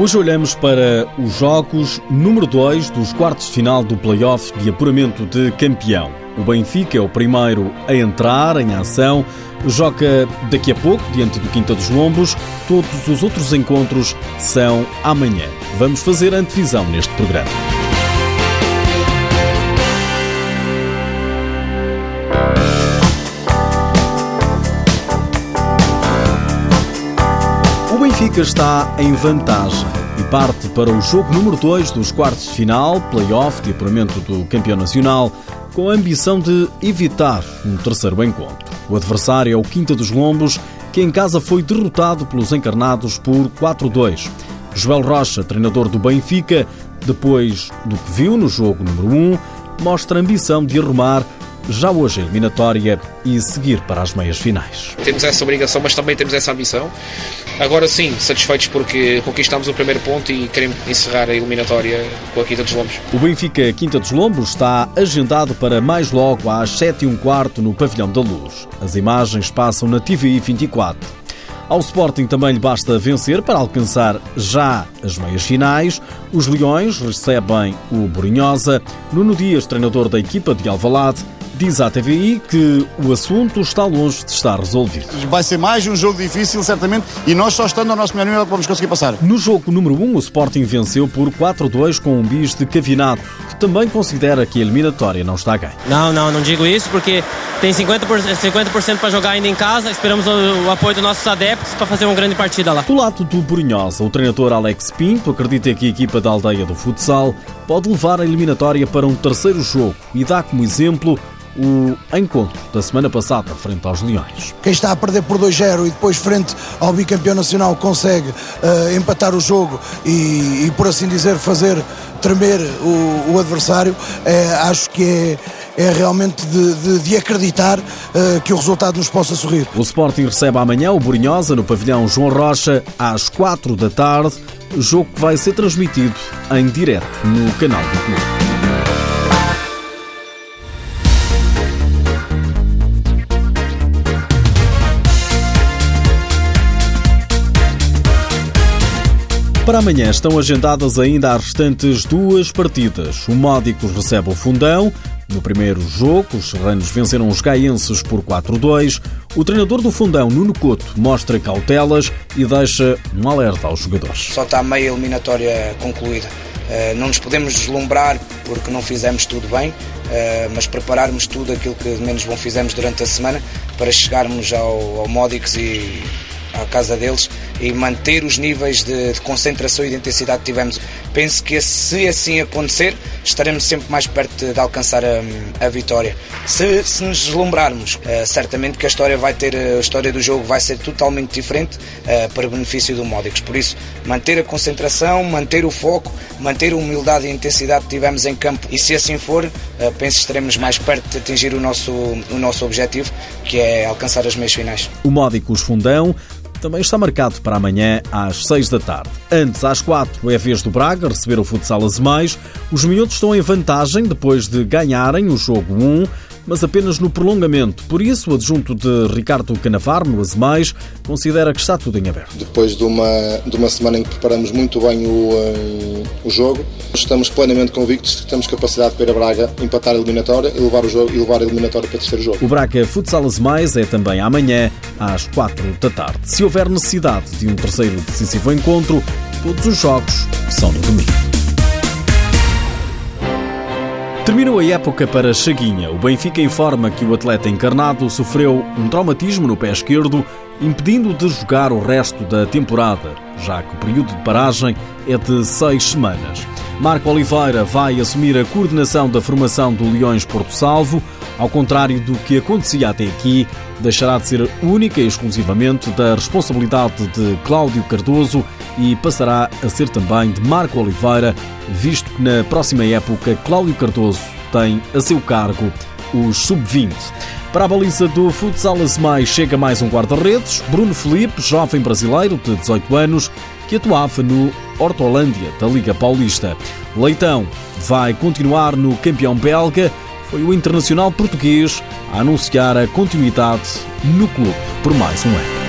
Hoje olhamos para os jogos número 2 dos quartos de final do play-off de apuramento de campeão. O Benfica é o primeiro a entrar em ação, joga daqui a pouco diante do Quinta dos Lombos. Todos os outros encontros são amanhã. Vamos fazer antevisão neste programa. Benfica está em vantagem e parte para o jogo número 2 dos quartos de final, play-off de apuramento do campeão nacional, com a ambição de evitar um terceiro encontro. O adversário é o Quinta dos Lombos, que em casa foi derrotado pelos encarnados por 4-2. Joel Rocha, treinador do Benfica, depois do que viu no jogo número 1, mostra a ambição de arrumar já hoje a eliminatória e seguir para as meias finais. Temos essa obrigação, mas também temos essa ambição. Agora sim, satisfeitos porque conquistamos o primeiro ponto e queremos encerrar a eliminatória com a Quinta dos Lombos. O Benfica Quinta dos Lombos está agendado para mais logo às 7 e um quarto no Pavilhão da Luz. As imagens passam na TVI 24. Ao Sporting também lhe basta vencer para alcançar já as meias finais. Os Leões recebem o Borinhosa. Nuno Dias, treinador da equipa de Alvalade, diz à TVI que o assunto está longe de estar resolvido. Vai ser mais um jogo difícil, certamente, e nós só estando ao nosso melhor nível vamos conseguir passar. No jogo número 1, o Sporting venceu por 4-2 com um bis de Cavinato, que também considera que a eliminatória não está a ganho. Não, não, não digo isso porque tem 50%, 50 para jogar ainda em casa. Esperamos o, o apoio dos nossos adeptos para fazer uma grande partida lá. Do lado do Borinhosa, o treinador Alex Pinto acredita que a equipa da aldeia do futsal pode levar a eliminatória para um terceiro jogo e dá como exemplo o encontro da semana passada frente aos Leões. Quem está a perder por 2-0 e depois frente ao bicampeão nacional consegue uh, empatar o jogo e, e, por assim dizer, fazer tremer o, o adversário, é, acho que é é realmente de, de, de acreditar uh, que o resultado nos possa sorrir. O Sporting recebe amanhã o Borinhosa no pavilhão João Rocha às 4 da tarde, jogo que vai ser transmitido em direto no canal do clube. Para amanhã estão agendadas ainda as restantes duas partidas. O Módicos recebe o Fundão. No primeiro jogo, os serranos venceram os gaenses por 4-2. O treinador do Fundão, Nuno Couto, mostra cautelas e deixa um alerta aos jogadores. Só está a meia eliminatória concluída. Eh, não nos podemos deslumbrar porque não fizemos tudo bem, eh, mas prepararmos tudo aquilo que menos bom fizemos durante a semana para chegarmos ao, ao Módicos e à casa deles e manter os níveis de, de, concentração e de intensidade que tivemos. Penso que se assim acontecer, estaremos sempre mais perto de alcançar a, a vitória. Se, se, nos deslumbrarmos, uh, certamente que a história vai ter a história do jogo vai ser totalmente diferente uh, para benefício do Módicos. Por isso, manter a concentração, manter o foco, manter a humildade e a intensidade que tivemos em campo. E se assim for, uh, penso que estaremos mais perto de atingir o nosso, o nosso objetivo, que é alcançar as meias finais. O Módicos Fundão também está marcado para amanhã às 6 da tarde. Antes, às 4, é vez do Braga receber o futsal Azemais. Os miúdos estão em vantagem depois de ganharem o jogo 1 mas apenas no prolongamento. Por isso, o adjunto de Ricardo Canavar, no Azemais, considera que está tudo em aberto. Depois de uma, de uma semana em que preparamos muito bem o, uh, o jogo, estamos plenamente convictos de que temos capacidade para ir a Braga empatar a eliminatória e levar, o jogo, e levar a eliminatória para o terceiro jogo. O Braga Futsal Azemais é também amanhã, às 4 da tarde. Se houver necessidade de um terceiro decisivo encontro, todos os jogos são no domingo. Terminou a época para Chaguinha. O Benfica informa que o atleta encarnado sofreu um traumatismo no pé esquerdo, impedindo de jogar o resto da temporada, já que o período de paragem é de seis semanas. Marco Oliveira vai assumir a coordenação da formação do Leões Porto Salvo. Ao contrário do que acontecia até aqui, deixará de ser única e exclusivamente da responsabilidade de Cláudio Cardoso e passará a ser também de Marco Oliveira, visto que na próxima época Cláudio Cardoso tem a seu cargo os sub-20. Para a baliza do Futsal Azemais chega mais um guarda-redes, Bruno Felipe, jovem brasileiro de 18 anos, que atuava no Hortolândia da Liga Paulista. Leitão vai continuar no campeão belga, foi o internacional português a anunciar a continuidade no clube por mais um ano.